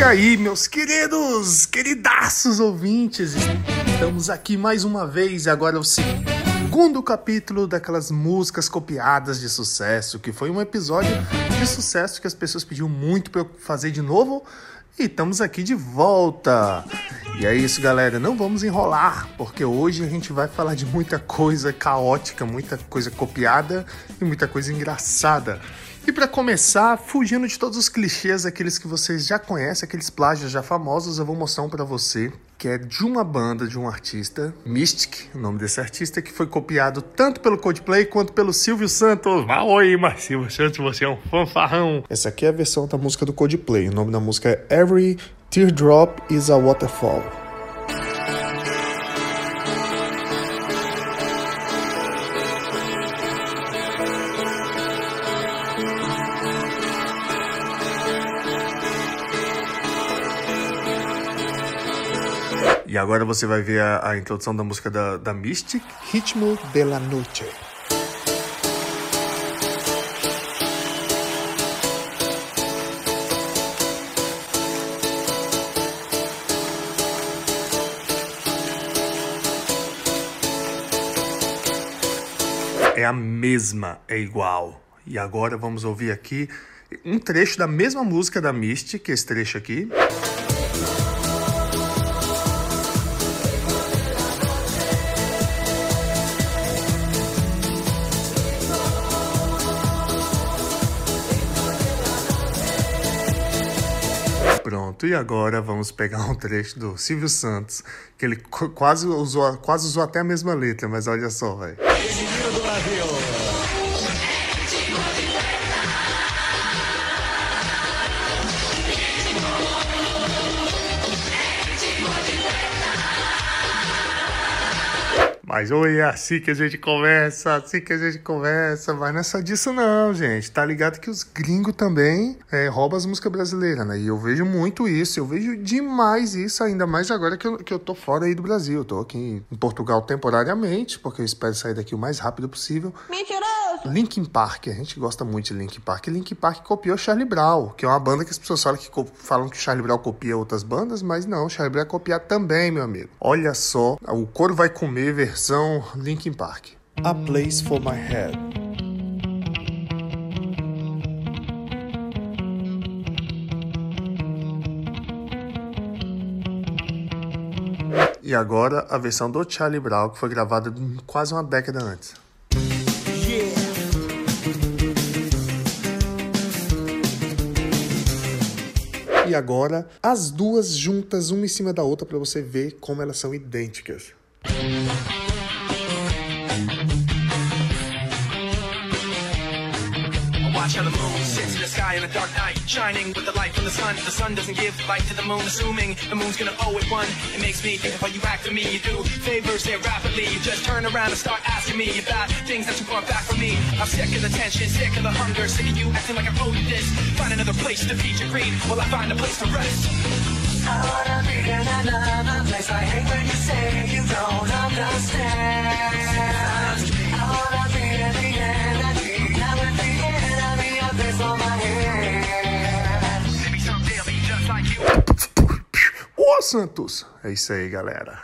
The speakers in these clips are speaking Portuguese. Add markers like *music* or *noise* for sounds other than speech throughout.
E aí, meus queridos, queridaços ouvintes, estamos aqui mais uma vez, agora é o segundo capítulo daquelas músicas copiadas de sucesso, que foi um episódio de sucesso que as pessoas pediam muito para eu fazer de novo, e estamos aqui de volta. E é isso, galera, não vamos enrolar, porque hoje a gente vai falar de muita coisa caótica, muita coisa copiada e muita coisa engraçada. E para começar, fugindo de todos os clichês, aqueles que vocês já conhecem, aqueles plágios já famosos, eu vou mostrar um para você que é de uma banda, de um artista, Mystic, o nome desse artista, que foi copiado tanto pelo Coldplay quanto pelo Silvio Santos. Ah, oi, mas Silvio Santos, você é um fanfarrão. Essa aqui é a versão da música do Coldplay. O nome da música é Every Teardrop is a Waterfall. E agora você vai ver a, a introdução da música da, da Mystic, Ritmo de la Noche. É a mesma, é igual. E agora vamos ouvir aqui um trecho da mesma música da Mystic, esse trecho aqui. Pronto, e agora vamos pegar um trecho do Silvio Santos, que ele quase usou, quase usou até a mesma letra, mas olha só, velho. Mas oi, é assim que a gente conversa, assim que a gente conversa. Mas não é só disso não, gente. Tá ligado que os gringos também é, roubam as músicas brasileiras, né? E eu vejo muito isso, eu vejo demais isso, ainda mais agora que eu, que eu tô fora aí do Brasil. Eu tô aqui em Portugal temporariamente, porque eu espero sair daqui o mais rápido possível. Mentiroso! Linkin Park, a gente gosta muito de Linkin Park. Linkin Park copiou Charlie Brown, que é uma banda que as pessoas falam que, falam que Charlie Brown copia outras bandas, mas não, Charlie Brown é copiar também, meu amigo. Olha só, o couro vai comer versão Linkin Park. A Place for My Head. E agora a versão do Charlie Brown, que foi gravada quase uma década antes. E agora as duas juntas, uma em cima da outra, para você ver como elas são idênticas. In a dark night, shining with the light from the sun. The sun doesn't give light to the moon, assuming the moon's gonna owe it one. It makes me think of how you act to me. You do favors there rapidly. You just turn around and start asking me about things that you want back from me. I'm sick of the tension, sick of the hunger, sick of you acting like I owe you this. Find another place to feed your greed while I find a place to rest. I wanna be in another place. I hate when you say you don't understand. Ô Santos! É isso aí, galera.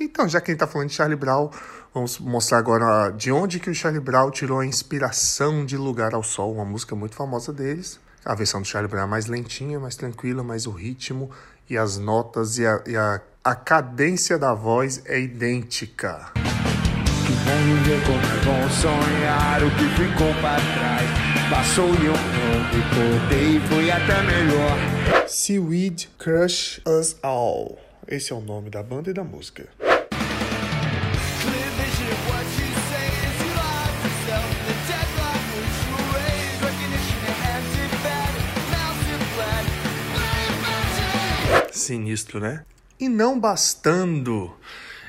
Então, já que a gente tá falando de Charlie Brown, vamos mostrar agora de onde que o Charlie Brown tirou a inspiração de Lugar ao Sol, uma música muito famosa deles. A versão do Charlie Brown é mais lentinha, mais tranquila, mas o ritmo e as notas e a, e a, a cadência da voz é idêntica. Que bom viver como é bom sonhar o que ficou trás. Passou e eu não recordei, foi até melhor. Seaweed Crush Us All. Esse é o nome da banda e da música. Sinistro, né? E não bastando,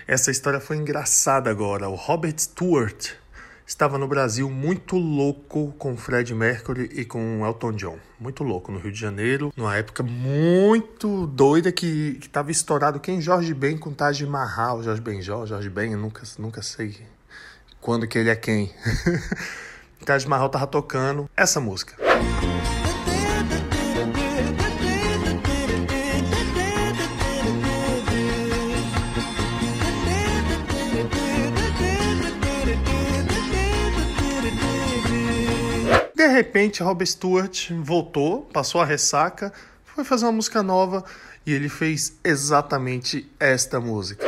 essa história foi engraçada agora. O Robert Stewart estava no Brasil muito louco com Fred Mercury e com Elton John. Muito louco no Rio de Janeiro, numa época muito doida que estava estourado quem Jorge Ben com Taj Mahal, Jorge Benjó, Jorge Ben, eu nunca, nunca sei quando que ele é quem. *laughs* Taj Mahal tava tocando essa música. Repente, Robert Stewart voltou, passou a ressaca, foi fazer uma música nova e ele fez exatamente esta música.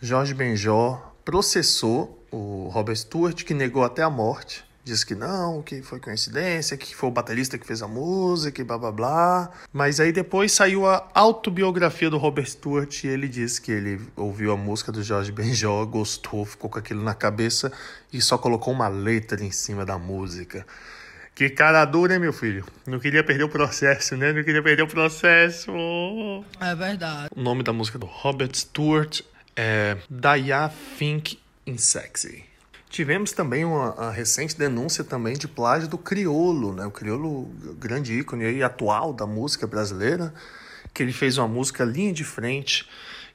Jorge Benjó processou o Robert Stewart, que negou até a morte. Diz que não, que foi coincidência, que foi o baterista que fez a música e blá blá blá. Mas aí depois saiu a autobiografia do Robert Stewart e ele disse que ele ouviu a música do Jorge Benjó, gostou, ficou com aquilo na cabeça e só colocou uma letra em cima da música. Que cara dura, hein, meu filho? Não queria perder o processo, né? Não queria perder o processo. É verdade. O nome da música do Robert Stewart é Daya Think in Sexy. Tivemos também uma recente denúncia também de plágio do Criolo, né? O Criolo, grande ícone aí, atual da música brasileira, que ele fez uma música linha de frente,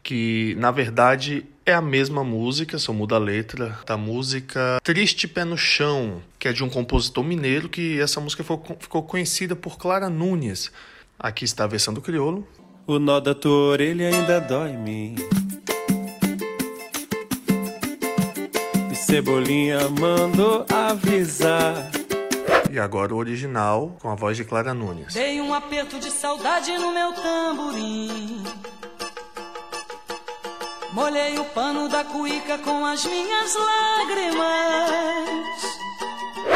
que na verdade é a mesma música, só muda a letra da música Triste Pé no Chão, que é de um compositor mineiro, que essa música ficou conhecida por Clara Nunes. Aqui está a versão do Criolo. O nó da tua orelha ainda dói Cebolinha mandou avisar. E agora o original com a voz de Clara Nunes. Dei um aperto de saudade no meu tamborim. Molhei o pano da cuíca com as minhas lágrimas.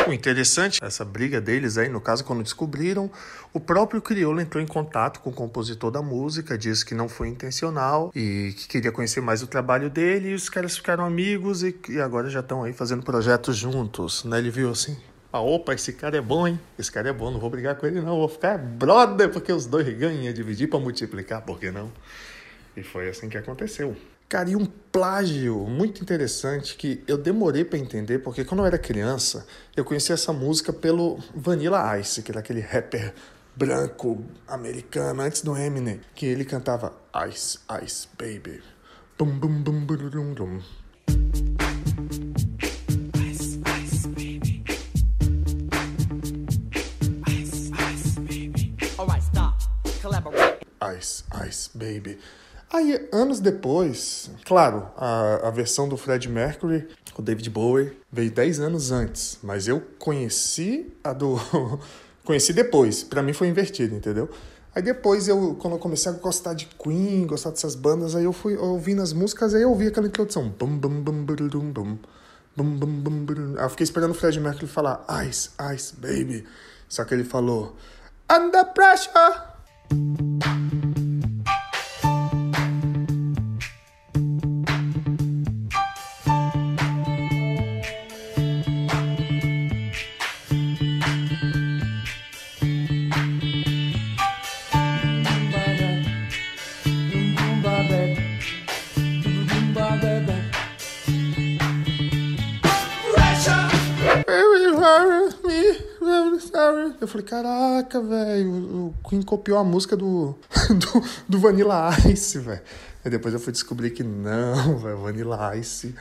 O interessante, essa briga deles aí, no caso, quando descobriram, o próprio Criolo entrou em contato com o compositor da música, disse que não foi intencional e que queria conhecer mais o trabalho dele, e os caras ficaram amigos e, e agora já estão aí fazendo projetos juntos, né? Ele viu assim, ah, opa, esse cara é bom, hein? Esse cara é bom, não vou brigar com ele não, vou ficar brother, porque os dois ganham, dividir para multiplicar, por que não? E foi assim que aconteceu. Cara, e um plágio muito interessante que eu demorei para entender, porque quando eu era criança, eu conhecia essa música pelo Vanilla Ice, que era aquele rapper branco americano antes do Eminem, que ele cantava Ice, Ice Baby. Bum bum bum bum bum bum. Ice, ice, baby. Aí, anos depois, claro, a, a versão do Fred Mercury, o David Bowie, veio 10 anos antes, mas eu conheci a do. *laughs* conheci depois, para mim foi invertido, entendeu? Aí depois, eu, quando eu comecei a gostar de Queen, gostar dessas bandas, aí eu fui ouvindo as músicas, aí eu ouvi aquela introdução. Bum, bum, bum, bum. Bum, bum, bum, bum. Aí eu fiquei esperando o Fred Mercury falar Ice, Ice, Baby. Só que ele falou Under Pressure. Eu falei, caraca, velho, o Queen copiou a música do, *laughs* do, do Vanilla Ice, velho. E depois eu fui descobrir que não, *laughs* velho, Vanilla Ice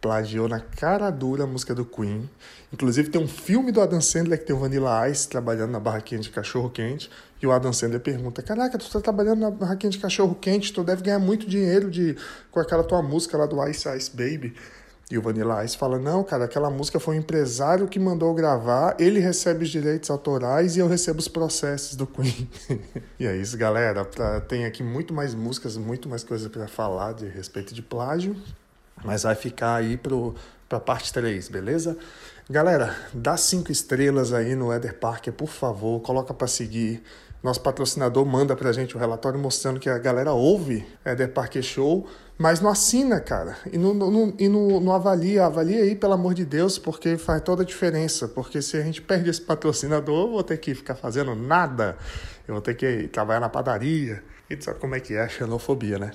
plagiou na cara dura a música do Queen. Inclusive tem um filme do Adam Sandler que tem o Vanilla Ice trabalhando na barraquinha de cachorro quente. E o Adam Sandler pergunta: Caraca, tu tá trabalhando na barraquinha de cachorro quente, tu deve ganhar muito dinheiro de, com aquela tua música lá do Ice Ice Baby. E o Vanilla Ice fala: Não, cara, aquela música foi o empresário que mandou gravar, ele recebe os direitos autorais e eu recebo os processos do Queen. *laughs* e é isso, galera. Pra, tem aqui muito mais músicas, muito mais coisas para falar de respeito de plágio, mas vai ficar aí pro, pra parte 3, beleza? Galera, dá cinco estrelas aí no Eder Parker, por favor, coloca para seguir. Nosso patrocinador manda pra gente o um relatório mostrando que a galera ouve Eder Parker Show mas não assina, cara. E não, não, e não, não avalia. Avalia aí, pelo amor de Deus, porque faz toda a diferença. Porque se a gente perde esse patrocinador, eu vou ter que ficar fazendo nada. Eu vou ter que trabalhar na padaria. E sabe como é que é a xenofobia, né?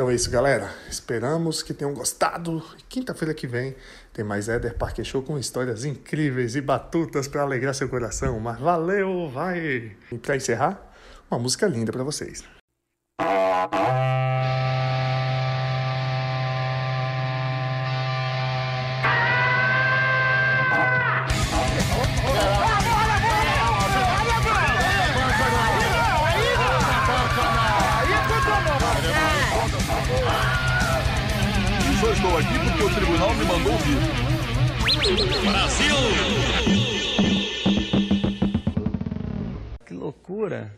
Então é isso, galera. Esperamos que tenham gostado. Quinta-feira que vem tem mais Éder Parque Show com histórias incríveis e batutas para alegrar seu coração. Mas valeu, vai! E para encerrar, uma música linda para vocês. Eu estou aqui porque o tribunal me mandou vir. Que loucura!